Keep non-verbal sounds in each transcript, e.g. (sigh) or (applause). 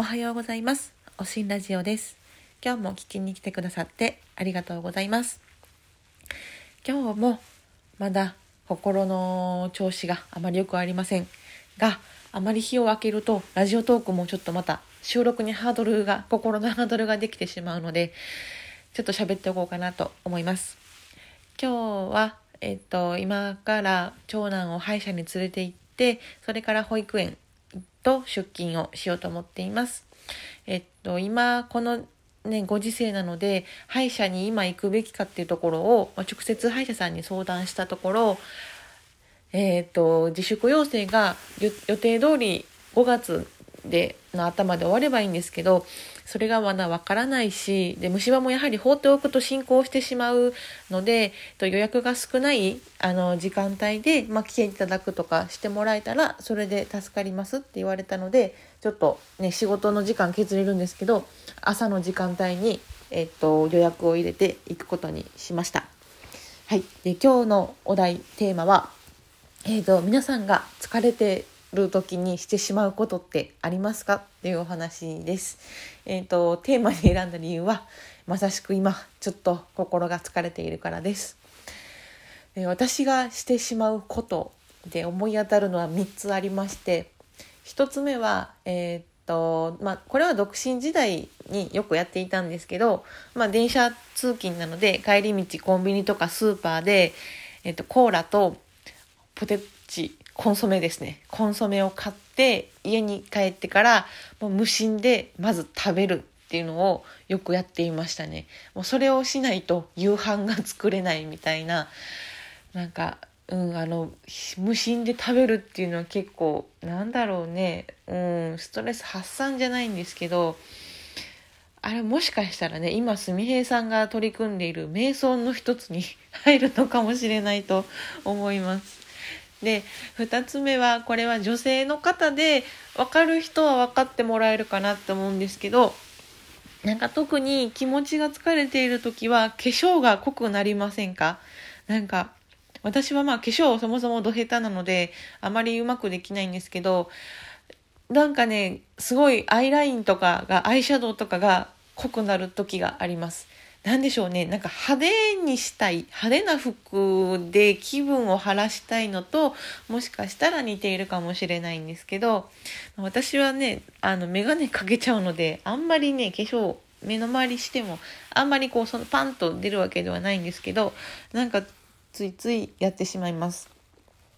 おはようございます。おしんラジオです。今日も聞きに来てくださってありがとうございます。今日もまだ心の調子があまり良くありませんが、あまり日を空けるとラジオトークもちょっとまた収録にハードルが、心のハードルができてしまうので、ちょっと喋っておこうかなと思います。今日は、えっと、今から長男を歯医者に連れて行って、それから保育園と出勤をしようと思っています。えっと、今、このね、ご時世なので、歯医者に今行くべきかっていうところを、まあ直接歯医者さんに相談したところ、えっと、自粛要請が予定通り5月での頭で終わればいいんですけど、それがまだわからないし、で、虫歯もやはり放っておくと進行してしまうので、と予約が少ないあの時間帯で、まあ、来ていただくとかしてもらえたら、それで助かりますって言われたので、ちょっとね、仕事の時間削れるんですけど、朝の時間帯に、えっと、予約を入れていくことにしました。はい。で、今日のお題、テーマは、えっ、と、皆さんが疲れてる時にしてしまうことってありますか？っていうお話です。えっ、と、テーマに選んだ理由は、まさしく今、ちょっと心が疲れているからです。で私がしてしまうことで思い当たるのは3つありまして、1つ目は、えっ、と、まあ、これは独身時代によくやっていたんですけど、まあ、電車通勤なので、帰り道コンビニとかスーパーで、えっ、と、コーラとポテチ、コンソメですね。コンソメを買って家に帰ってからもう無心でまず食べるっていうのをよくやっていましたね。もうそれをしないと夕飯が作れないみたいな、なんか、うん、あの、無心で食べるっていうのは結構、なんだろうね、うん、ストレス発散じゃないんですけど、あれもしかしたらね、今、すみへいさんが取り組んでいる瞑想の一つに入るのかもしれないと思います。で、二つ目は、これは女性の方で、分かる人は分かってもらえるかなって思うんですけど、なんか特に気持ちが疲れている時は、化粧が濃くなりませんか？なんか、私はまあ化粧そもそもど下手なので、あまりうまくできないんですけど、なんかね、すごいアイラインとかが、アイシャドウとかが濃くなる時があります。なんでしょうね。なんか派手にしたい。派手な服で気分を晴らしたいのと、もしかしたら似ているかもしれないんですけど、私はね、あの、メガネかけちゃうので、あんまりね、化粧、目の周りしても、あんまりこう、そのパンと出るわけではないんですけど、なんか、ついついやってしまいます。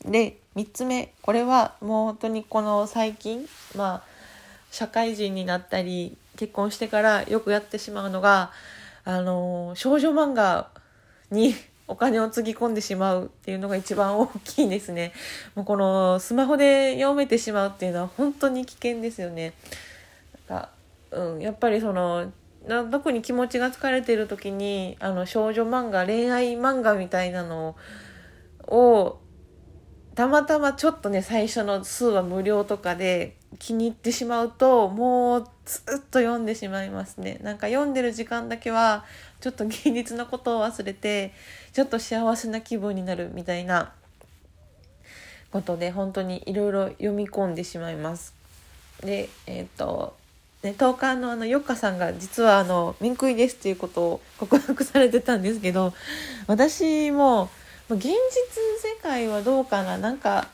で、3つ目。これはもう本当にこの最近、まあ、社会人になったり、結婚してからよくやってしまうのが、あの、少女漫画にお金をつぎ込んでしまうっていうのが一番大きいですね。もうこのスマホで読めてしまうっていうのは本当に危険ですよね。なんかうん、やっぱりその、特に気持ちが疲れてる時に、あの、少女漫画、恋愛漫画みたいなのを、たまたまちょっとね、最初の数話無料とかで気に入ってしまうと、もうずっと読んでしまいますね。なんか読んでる時間だけは、ちょっと現実のことを忘れて、ちょっと幸せな気分になるみたいなことで、本当にいろいろ読み込んでしまいます。で、えっ、と、ね、トーカーのあの、ヨッカさんが実はあの、面食いですっていうことを告白されてたんですけど、私も、現実世界はどうかななんか、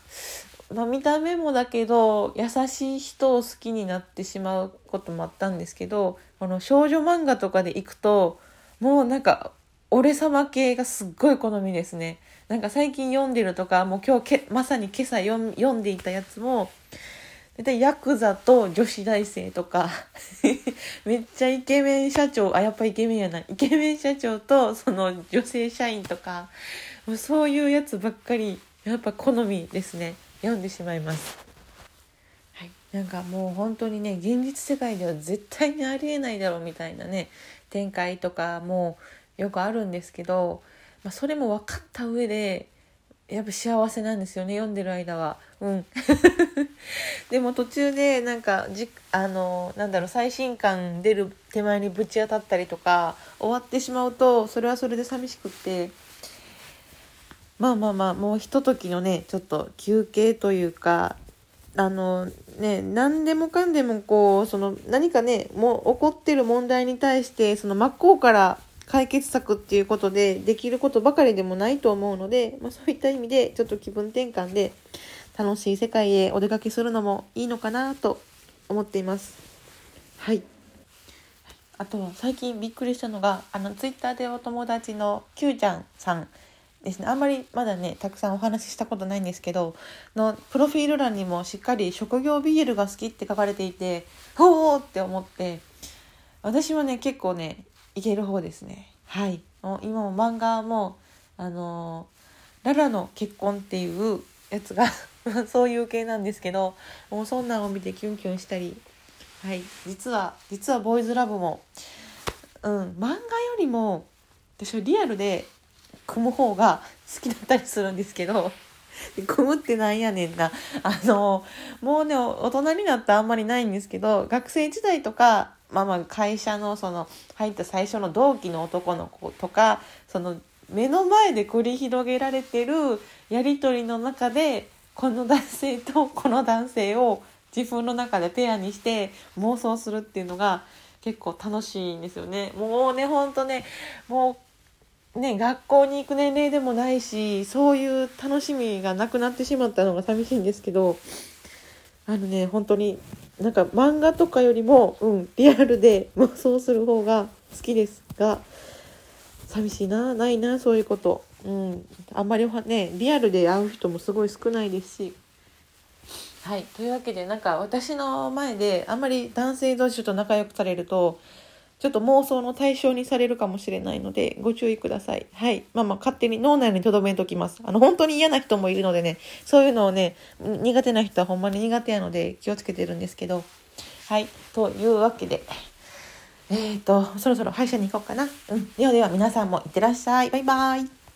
まあ、見た目もだけど優しい人を好きになってしまうこともあったんですけどこの少女漫画とかで行くともうなんか俺様系がすっごい好みですね。なんか最近読んでるとかもう今日けまさに今朝読ん読んでいたやつも大体ヤクザと女子大生とか (laughs) めっちゃイケメン社長あやっぱイケメンやな。イケメン社長とその女性社員とかもうそういうやつばっかりやっぱ好みですね。読んでしまいます。はい。なんかもう本当にね現実世界では絶対にありえないだろうみたいなね展開とかもよくあるんですけど、まあ、それも分かった上でやっぱ幸せなんですよね読んでる間は。うん。(laughs) でも途中でなんかじあのなんだろう最新刊出る手前にぶち当たったりとか終わってしまうとそれはそれで寂しくってまあまあまあもうひとときのねちょっと休憩というかあのね何でもかんでもこうその何かねもう起こってる問題に対してその真っ向から解決策っていうことでできることばかりでもないと思うので、まあ、そういった意味でちょっと気分転換で楽しい世界へお出かけするのもいいのかなと思っています。はい。あとは最近びっくりしたのがあのツイッターでお友達の Q ちゃんさんですね。あんまりまだねたくさんお話ししたことないんですけどのプロフィール欄にもしっかり職業 BL が好きって書かれていてほーって思って私はね結構ねいける方ですね。はい。今も漫画もあのララの結婚っていうやつが (laughs) そういう系なんですけどもうそんなんを見てキュンキュンしたりはい。実は実はボーイズラブもうん漫画よりも私はリアルで組む方が好きだったりするんですけど (laughs) 組むってなんやねんなあのもうね大人になったあんまりないんですけど学生時代とかまあまあ会社のその入った最初の同期の男の子とかその目の前で繰り広げられてるやり取りの中でこの男性とこの男性を自分の中でペアにして妄想するっていうのが結構楽しいんですよね。もうねほんとねもうね学校に行く年齢でもないしそういう楽しみがなくなってしまったのが寂しいんですけどあのね本当になんか漫画とかよりも、うん、リアルで妄想する方が好きですが寂しいなないなそういうこと、うん、あんまりねリアルで会う人もすごい少ないですし。はい。というわけでなんか私の前であんまり男性同士と仲良くされるとちょっと妄想の対象にされるかもしれないのでご注意ください。はい。まあまあ勝手に脳内に留めときます。あの本当に嫌な人もいるのでね、そういうのをね、苦手な人はほんまに苦手やので気をつけてるんですけど。はい。というわけで。えっ、ー、と、そろそろ歯医者に行こうかな。うん。ではでは皆さんもいってらっしゃい。バイバイ。